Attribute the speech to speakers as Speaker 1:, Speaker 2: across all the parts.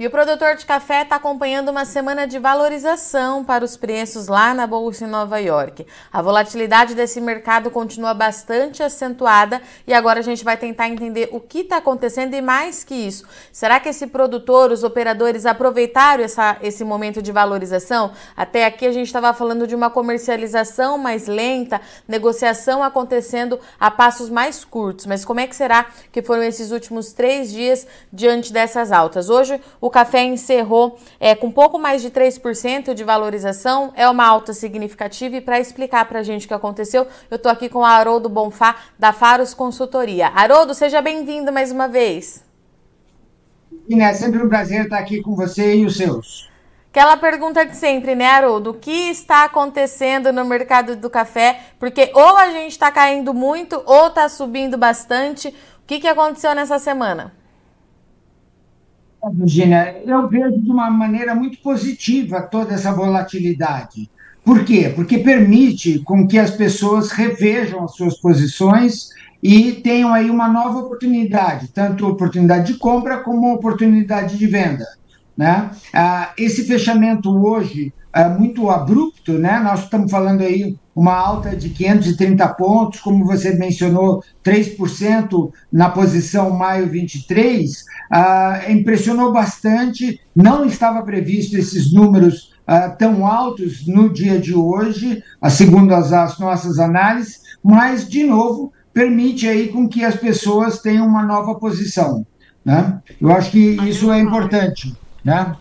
Speaker 1: E o produtor de café está acompanhando uma semana de valorização para os preços lá na Bolsa em Nova York. A volatilidade desse mercado continua bastante acentuada e agora a gente vai tentar entender o que está acontecendo e mais que isso. Será que esse produtor, os operadores aproveitaram essa, esse momento de valorização? Até aqui a gente estava falando de uma comercialização mais lenta, negociação acontecendo a passos mais curtos. Mas como é que será que foram esses últimos três dias diante dessas altas? Hoje o o café encerrou é, com pouco mais de 3% de valorização, é uma alta significativa. E para explicar para a gente o que aconteceu, eu estou aqui com o Haroldo Bonfá, da Faros Consultoria. Haroldo, seja bem-vindo mais uma vez.
Speaker 2: É sempre um prazer estar aqui com você e os seus.
Speaker 1: Aquela pergunta de sempre, né, Haroldo? O que está acontecendo no mercado do café? Porque ou a gente está caindo muito ou está subindo bastante. O que, que aconteceu nessa semana?
Speaker 2: Virginia, eu vejo de uma maneira muito positiva toda essa volatilidade. Por quê? Porque permite com que as pessoas revejam as suas posições e tenham aí uma nova oportunidade, tanto oportunidade de compra como oportunidade de venda. Né? Ah, esse fechamento hoje é muito abrupto, né? Nós estamos falando aí uma alta de 530 pontos, como você mencionou, 3% na posição maio 23, ah, impressionou bastante. Não estava previsto esses números ah, tão altos no dia de hoje, segundo as, as nossas análises, mas, de novo, permite aí com que as pessoas tenham uma nova posição. Né? Eu acho que isso é importante. Né?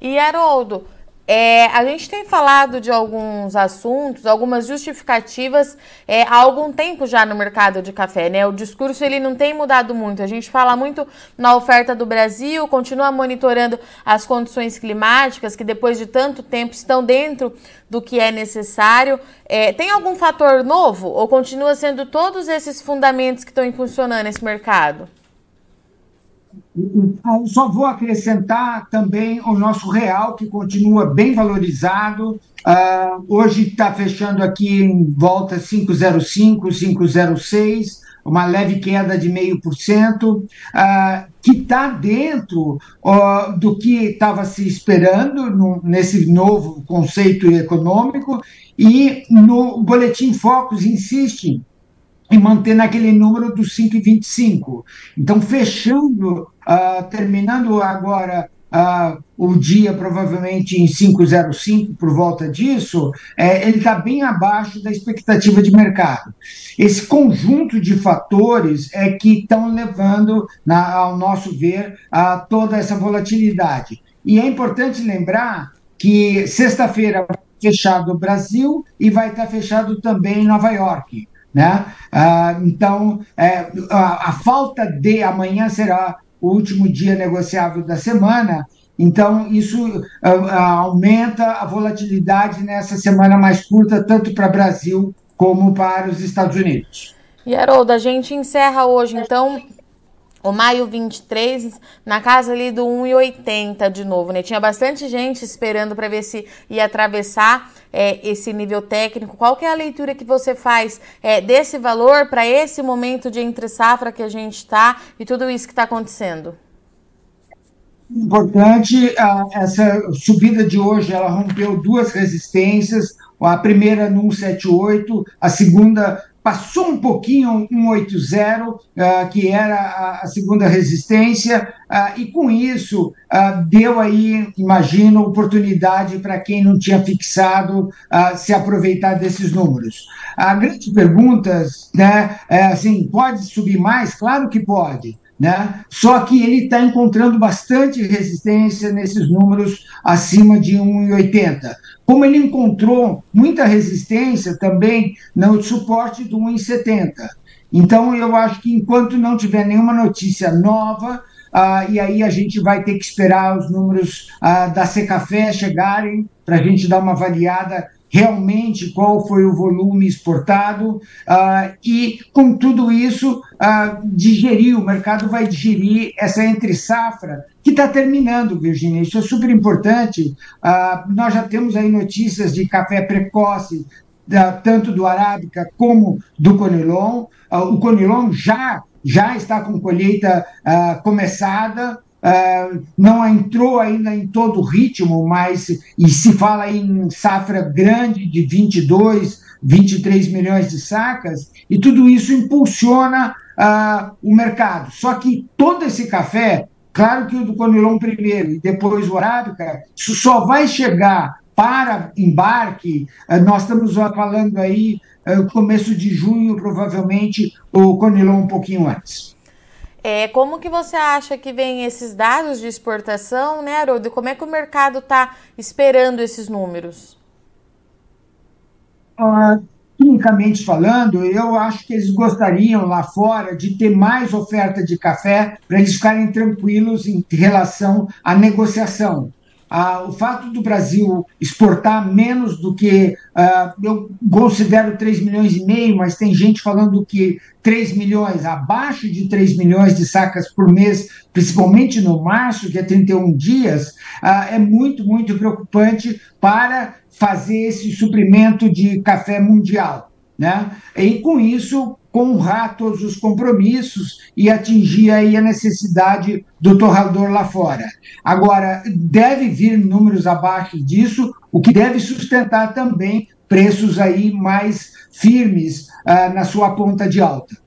Speaker 1: E, Haroldo, é, a gente tem falado de alguns assuntos, algumas justificativas é, há algum tempo já no mercado de café, né? O discurso ele não tem mudado muito. A gente fala muito na oferta do Brasil, continua monitorando as condições climáticas que depois de tanto tempo estão dentro do que é necessário. É, tem algum fator novo ou continua sendo todos esses fundamentos que estão funcionando nesse mercado?
Speaker 2: Eu só vou acrescentar também o nosso real, que continua bem valorizado. Uh, hoje está fechando aqui em volta 5,05, 5,06, uma leve queda de 0,5%, uh, que está dentro uh, do que estava se esperando no, nesse novo conceito econômico, e no Boletim Focus insiste e manter naquele número dos 5,25. Então, fechando, uh, terminando agora uh, o dia, provavelmente em 5,05, por volta disso, é, ele está bem abaixo da expectativa de mercado. Esse conjunto de fatores é que estão levando, na, ao nosso ver, a toda essa volatilidade. E é importante lembrar que sexta-feira fechado o Brasil e vai estar fechado também em Nova York. Né? Ah, então, é, a, a, falta de amanhã será o último dia negociável da semana, então isso ah, ah aumenta a volatilidade nessa semana mais curta, tanto para o Brasil como para os Estados Unidos.
Speaker 1: E Haroldo, a gente encerra hoje, então, o maio 23, na casa ali do 1,80 de novo, né? Tinha bastante gente esperando para ver se ia atravessar é, esse nível técnico. Qual que é a leitura que você faz é, desse valor para esse momento de entre safra que a gente está e tudo isso que está acontecendo?
Speaker 2: Importante, essa subida de hoje, ela rompeu duas resistências, a primeira no 178, a segunda passou um pouquinho 180, uh, que era a, a segunda resistência, uh, e com isso uh, deu aí, imagino, oportunidade para quem não tinha fixado se aproveitar desses números. A grande pergunta né, é assim, pode subir mais? Claro que pode. Né? Só que ele está encontrando bastante resistência nesses números acima de 1,80. Como ele encontrou muita resistência também no suporte do 1,70. Então, eu acho que enquanto não tiver nenhuma notícia nova, ah, e aí a gente vai ter que esperar os números ah, da Secafé chegarem para a gente dar uma avaliada realmente qual foi o volume exportado uh, e, com tudo isso, uh, digerir, o mercado vai digerir essa entre-safra que está terminando, Virginia. Isso é super importante. Uh, nós já temos aí notícias de café precoce, tanto do Arábica como do Conilon. o Conilon já, já está com colheita começada, uh, não entrou ainda em todo o ritmo, mas e se fala em safra grande de 22, 23 milhões de sacas, e tudo isso impulsiona uh, o mercado. Só que todo esse café, claro que o do Conilon primeiro e depois o Arábica, isso só vai chegar para embarque, uh, nós estamos falando aí começo de junho, provavelmente o Conilon um pouquinho antes.
Speaker 1: É, como que você acha que vem esses dados de exportação, né, Haroldo? Como é que o mercado está esperando esses números?
Speaker 2: Quimicamente falando, eu acho que eles gostariam lá fora de ter mais oferta de café para eles ficarem tranquilos em relação à negociação. Ah, o fato do Brasil exportar menos do que, ah, eu considero 3 milhões e meio, mas tem gente falando que 3 milhões, abaixo de 3 milhões de sacas por mês, principalmente no março, que é 31 dias, ah, é muito, muito preocupante para fazer esse suprimento de café mundial. Né? E com isso, honrar todos os compromissos e atingir aí a necessidade do torrador lá fora. Agora, deve vir números abaixo disso, o que deve sustentar também preços aí mais firmes uh, na sua ponta de alta.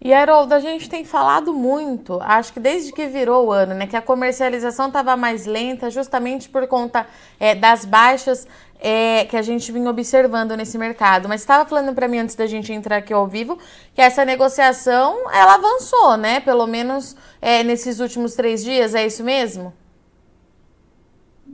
Speaker 1: E Haroldo, a gente tem falado muito, acho que desde que virou o ano, né, que a comercialização estava mais lenta, justamente por conta é, das baixas é, que a gente vinha observando nesse mercado. Mas estava falando para mim antes da gente entrar aqui ao vivo que essa negociação ela avançou, né? Pelo menos é, nesses últimos três dias, é isso mesmo?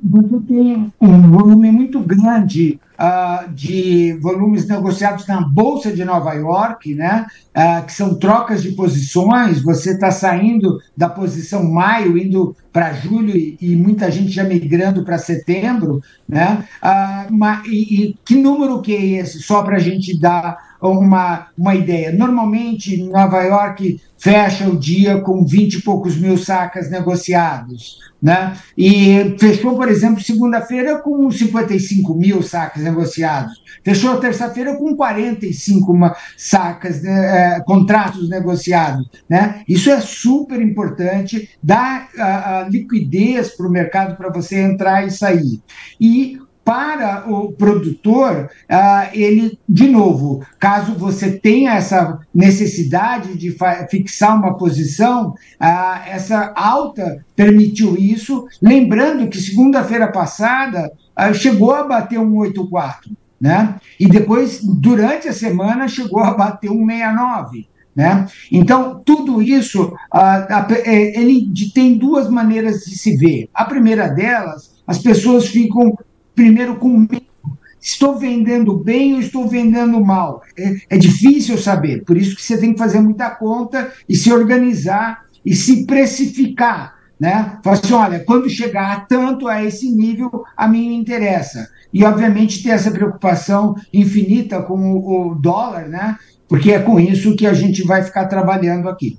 Speaker 2: Você tem um volume muito grande uh, de volumes negociados na Bolsa de Nova York, né, uh, que são trocas de posições. Você está saindo da posição maio, indo para julho e, muita gente já migrando para setembro. Né, uh, e, e que número que é esse? Só para a gente dar uma, uma ideia. Normalmente, Nova York fecha o dia com 20 e poucos mil sacas negociados. Né? E fechou, por exemplo, segunda-feira com 55 mil sacas negociados. Fechou terça-feira com 45 sacas, né, é, contratos negociados. Né? Isso é super importante, dá a, a liquidez para o mercado para você entrar e sair. E para o produtor, uh, ele, de novo, caso você tenha essa necessidade de fixar uma posição, uh, essa alta permitiu isso. Lembrando que segunda-feira passada chegou a bater um 84, né? E depois, durante a semana, chegou a bater um 69. Né? Então, tudo isso é, ele tem duas maneiras de se ver. A primeira delas, as pessoas ficam primeiro com medo. Estou vendendo bem ou estou vendendo mal? É, é difícil saber, por isso que você tem que fazer muita conta e se organizar e se precificar. Né? Falar assim, olha, quando chegar tanto a esse nível, a mim me interessa. E, obviamente, ter essa preocupação infinita com o dólar, né? porque é com isso que a gente vai ficar trabalhando aqui.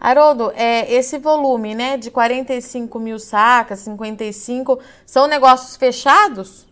Speaker 1: Haroldo, é, esse volume né, de 45 mil sacas, 55, são negócios fechados?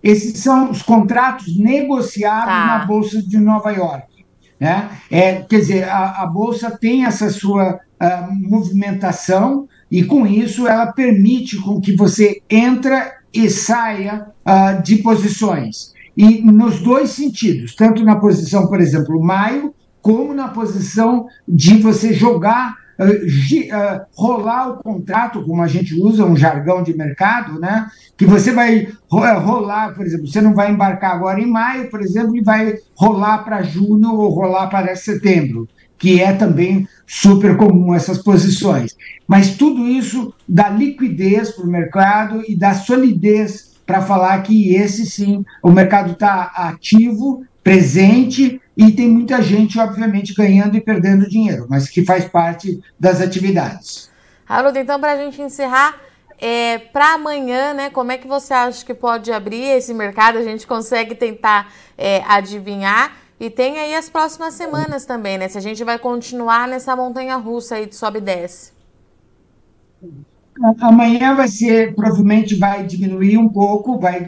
Speaker 2: Esses são os contratos negociados tá. na Bolsa de Nova York. Né? É, quer dizer, a, a Bolsa tem essa sua uh, movimentação e, com isso, ela permite com que você entra e saia uh, de posições. E nos dois sentidos, tanto na posição, por exemplo, maio, como na posição de você jogar, uh, uh, rolar o contrato, como a gente usa um jargão de mercado, né? Que você vai eh, rolar, por exemplo, você não vai embarcar agora em maio, por exemplo, e vai rolar para junho ou rolar para setembro, que é também super comum essas posições. Mas tudo isso dá liquidez para o mercado e dá solidez para falar que esse sim, o mercado está ativo, presente e tem muita gente, obviamente, ganhando e perdendo dinheiro, mas que faz parte das atividades.
Speaker 1: Haroldo, então, para a gente encerrar, é, para amanhã, né, como é que você acha que pode abrir esse mercado? A gente consegue tentar é, adivinhar. E tem aí as próximas semanas também, né? Se a gente vai continuar nessa montanha russa aí de sobe e desce.
Speaker 2: Amanhã vai ser, provavelmente vai diminuir um pouco, vai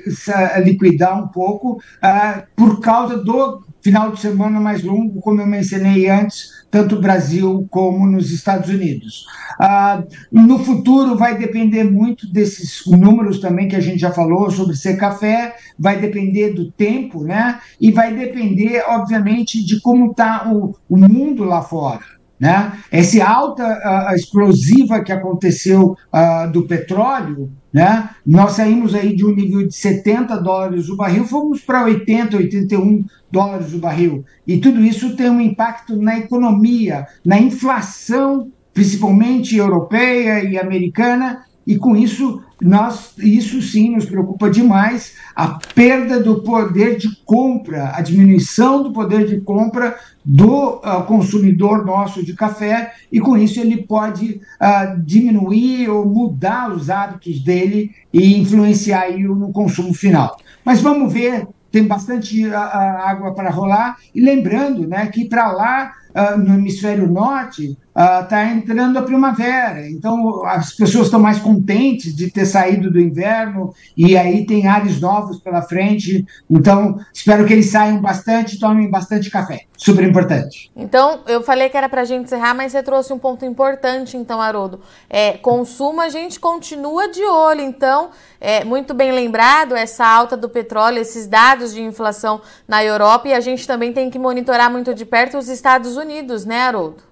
Speaker 2: liquidar um pouco, uh, por causa do final de semana mais longo, como eu mencionei antes, tanto no Brasil como nos Estados Unidos. Ah, no futuro vai depender muito desses números também que a gente já falou sobre ser café, vai depender do tempo, né? E vai depender, obviamente, de como está o, o mundo lá fora. Né? Essa alta uh, explosiva que aconteceu uh, do petróleo, né? nós saímos aí de um nível de 70 dólares o barril, fomos para 80, 81 dólares o barril. E tudo isso tem um impacto na economia, na inflação, principalmente europeia e americana, e com isso nós isso sim nos preocupa demais a perda do poder de compra, a diminuição do poder de compra do uh, consumidor nosso de café e com isso ele pode uh, diminuir ou mudar os hábitos dele e influenciar aí no consumo final. Mas vamos ver, tem bastante uh, água para rolar e lembrando, né, que para lá no hemisfério norte está uh, entrando a primavera, então as pessoas estão mais contentes de ter saído do inverno e aí tem ares novos pela frente. Então espero que eles saiam bastante, tomem bastante café, super importante.
Speaker 1: Então eu falei que era para a gente encerrar, mas você trouxe um ponto importante, então Haroldo. É, consumo a gente continua de olho, então é muito bem lembrado essa alta do petróleo, esses dados de inflação na Europa e a gente também tem que monitorar muito de perto os Estados Unidos, né, Haroldo?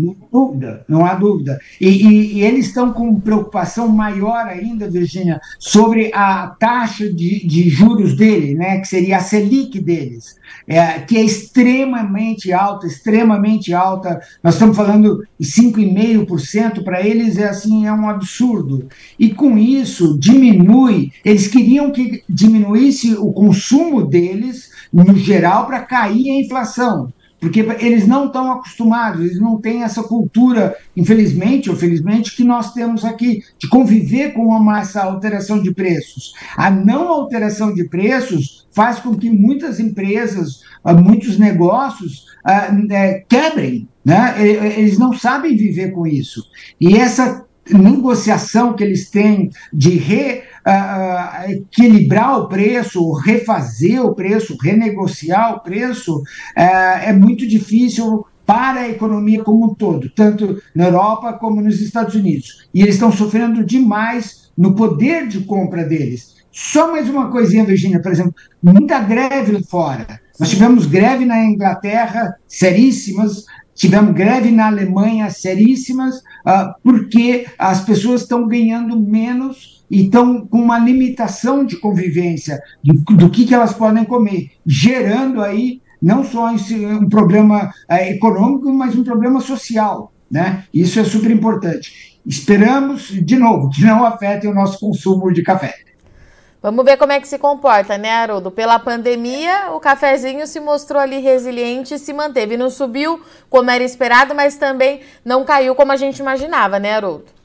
Speaker 2: Não há dúvida, não há dúvida. E, e, e eles estão com preocupação maior ainda, Virginia, sobre a taxa de, de juros dele, né, que seria a Selic deles, é, que é extremamente alta, extremamente alta. Nós estamos falando de 5,5% para eles é assim é um absurdo. E com isso diminui. Eles queriam que diminuísse o consumo deles no geral para cair a inflação porque eles não estão acostumados, eles não têm essa cultura, infelizmente ou felizmente, que nós temos aqui, de conviver com uma, essa alteração de preços. A não alteração de preços faz com que muitas empresas, ah, muitos negócios uh, uh, quebrem, né? eles não sabem viver com isso. E essa negociação que eles têm de re, uh, equilibrar o preço, refazer o preço, renegociar o preço, uh, é muito difícil para a economia como um todo, tanto na Europa como nos Estados Unidos. E eles estão sofrendo demais no poder de compra deles. Só mais uma coisinha, Virginia, por exemplo, muita greve lá fora. Nós tivemos greve na Inglaterra, seríssimas, tivemos greve na Alemanha, seríssimas, uh, porque as pessoas estão ganhando menos estão com uma limitação de convivência do, do que, que elas podem comer, gerando aí não só um problema é, econômico, mas um problema social. Né? Isso é super importante. Esperamos, de novo, que não afetem o nosso consumo de café.
Speaker 1: Vamos ver como é que se comporta, né, Haroldo? Pela pandemia, o cafezinho se mostrou ali resiliente e se manteve. Não subiu como era esperado, mas também não caiu como a gente imaginava, né, Haroldo?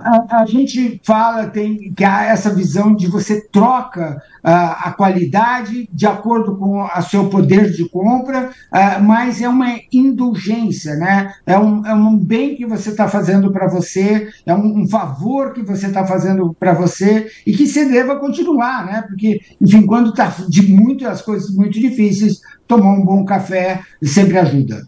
Speaker 2: A, a, gente fala tem que há essa visão de você troca uh, a qualidade de acordo com o seu poder de compra, uh, mas é uma indulgência, né? É um, é um bem que você está fazendo para você, é um, um, favor que você está fazendo para você e que você deva continuar, né? Porque, enfim, quando está de muitas coisas muito difíceis, tomar um bom café sempre ajuda.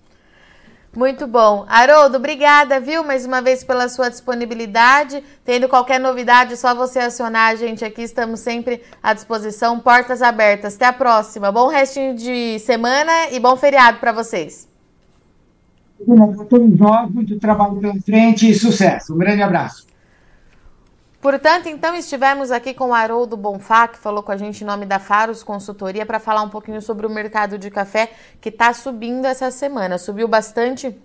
Speaker 1: Muito bom. Haroldo, obrigada, viu, mais uma vez pela sua disponibilidade. Tendo qualquer novidade, só você acionar a gente aqui. Estamos sempre à disposição, portas abertas. Até a próxima. Bom restinho de semana e bom feriado para vocês.
Speaker 2: Todos nós, muito trabalho pela frente e sucesso. Um grande abraço.
Speaker 1: Portanto, então estivemos aqui com o Haroldo Bonfá, que falou com a gente em nome da Faros Consultoria, para falar um pouquinho sobre o mercado de café que está subindo essa semana. Subiu bastante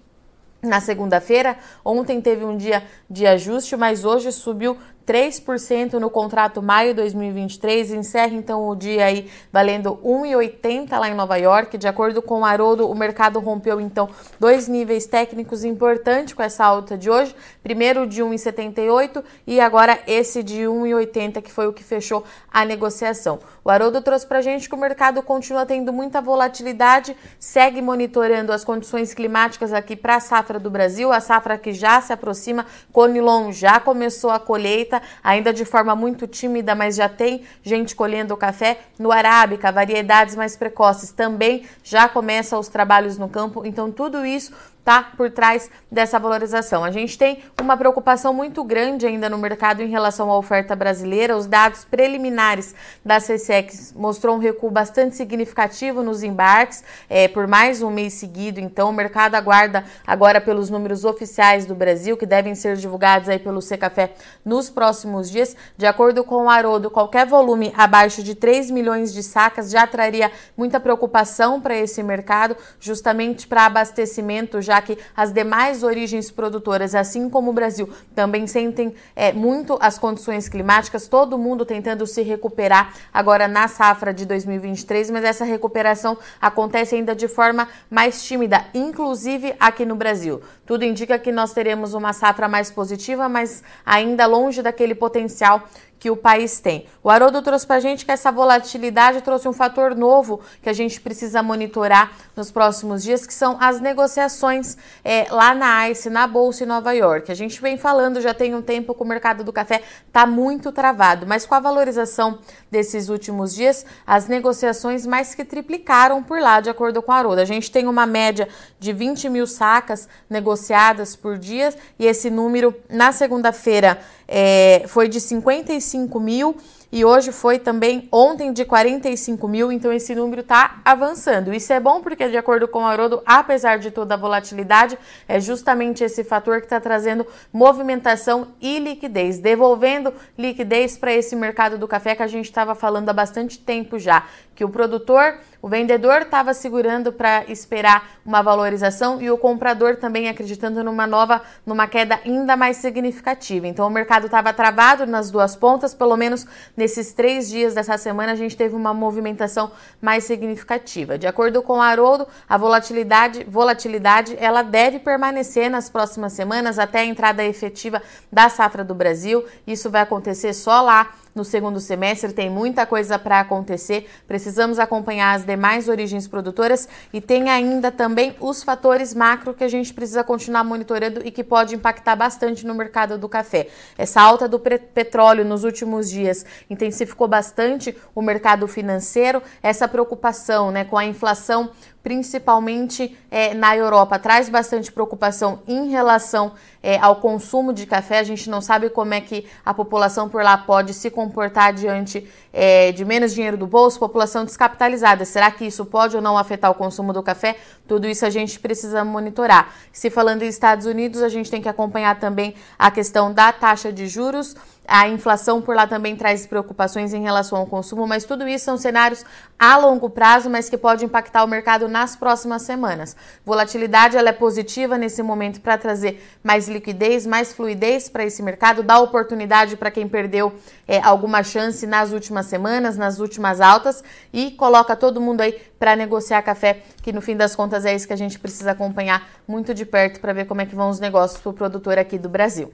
Speaker 1: na segunda-feira. Ontem teve um dia de ajuste, mas hoje subiu 3% no contrato maio 2023, encerra então o dia aí valendo 1,80 lá em Nova York. De acordo com o Haroldo, o mercado rompeu então dois níveis técnicos importantes com essa alta de hoje. Primeiro de 1,78 e agora esse de 1,80 que foi o que fechou a negociação. O Haroldo trouxe para gente que o mercado continua tendo muita volatilidade, segue monitorando as condições climáticas aqui para a safra do Brasil, a safra que já se aproxima, Conilon já começou a colheita lenta, ainda de forma muito tímida, mas já tem gente colhendo o café. No Arábica, variedades mais precoces também já começam os trabalhos no campo. Então, tudo isso tá por trás dessa valorização. A gente tem uma preocupação muito grande ainda no mercado em relação à oferta brasileira. Os dados preliminares da CSEX mostrou um recuo bastante significativo nos embarques é, por mais um mês seguido. Então, o mercado aguarda agora pelos números oficiais do Brasil, que devem ser divulgados aí pelo Secafé nos próximos dias. De acordo com o Haroldo, qualquer volume abaixo de 3 milhões de sacas já traria muita preocupação para esse mercado, justamente para abastecimento já já que as demais origens produtoras, assim como o Brasil, também sentem é, muito as condições climáticas, todo mundo tentando se recuperar agora na safra de 2023, mas essa recuperação acontece ainda de forma mais tímida, inclusive aqui no Brasil. Tudo indica que nós teremos uma safra mais positiva, mas ainda longe daquele potencial que o país tem. O Haroldo trouxe para a gente que essa volatilidade trouxe um fator novo que a gente precisa monitorar nos próximos dias, que são as negociações é, lá na ICE, na Bolsa em Nova York. A gente vem falando já tem um tempo que o mercado do café está muito travado, mas com a valorização desses últimos dias, as negociações mais que triplicaram por lá, de acordo com a Haroldo. A gente tem uma média de 20 mil sacas negociadas por dia e esse número na segunda-feira é, foi de 55 mil e hoje foi também ontem de 45 mil, então esse número está avançando. Isso é bom porque, de acordo com o Haroldo, apesar de toda a volatilidade, é justamente esse fator que está trazendo movimentação e liquidez, devolvendo liquidez para esse mercado do café que a gente estava falando há bastante tempo já, que o produtor o vendedor estava segurando para esperar uma valorização e o comprador também acreditando numa nova, numa queda ainda mais significativa. Então o mercado estava travado nas duas pontas, pelo menos nesses três dias dessa semana a gente teve uma movimentação mais significativa. De acordo com o Haroldo, a volatilidade, volatilidade ela deve permanecer nas próximas semanas até a entrada efetiva da safra do Brasil. Isso vai acontecer só lá no segundo semestre, tem muita coisa para acontecer. Precisamos acompanhar as demais origens produtoras e tem ainda também os fatores macro que a gente precisa continuar monitorando e que pode impactar bastante no mercado do café. Essa alta do petróleo nos últimos dias intensificou bastante o mercado financeiro, essa preocupação né, com a inflação principalmente é, na Europa, traz bastante preocupação em relação é, ao consumo de café. A gente não sabe como é que a população por lá pode se comportar diante é, de menos dinheiro do bolso, população descapitalizada. Será que isso pode ou não afetar o consumo do café? Tudo isso a gente precisa monitorar. Se falando em Estados Unidos, a gente tem que acompanhar também a questão da taxa de juros. A inflação por lá também traz preocupações em relação ao consumo, mas tudo isso são cenários a longo prazo, mas que pode impactar o mercado nas próximas semanas. Volatilidade ela é positiva nesse momento para trazer mais liquidez, mais fluidez para esse mercado, dá oportunidade para quem perdeu é, alguma chance nas últimas semanas, nas últimas altas e coloca todo mundo aí para negociar café, que no fim das contas é isso que a gente precisa acompanhar muito de perto para ver como é que vão os negócios para o produtor aqui do Brasil.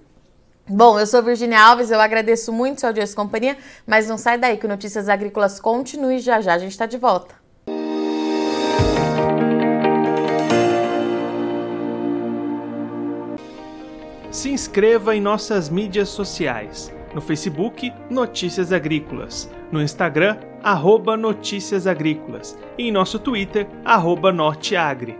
Speaker 1: Bom, eu sou Virginia Alves, eu agradeço muito seu audiência e companhia, mas não sai daí que Notícias Agrícolas continue já já, a gente está de volta.
Speaker 3: Se inscreva em nossas mídias sociais. No Facebook, Notícias Agrícolas. No Instagram, arroba Notícias Agrícolas. E em nosso Twitter, arroba Norteagri.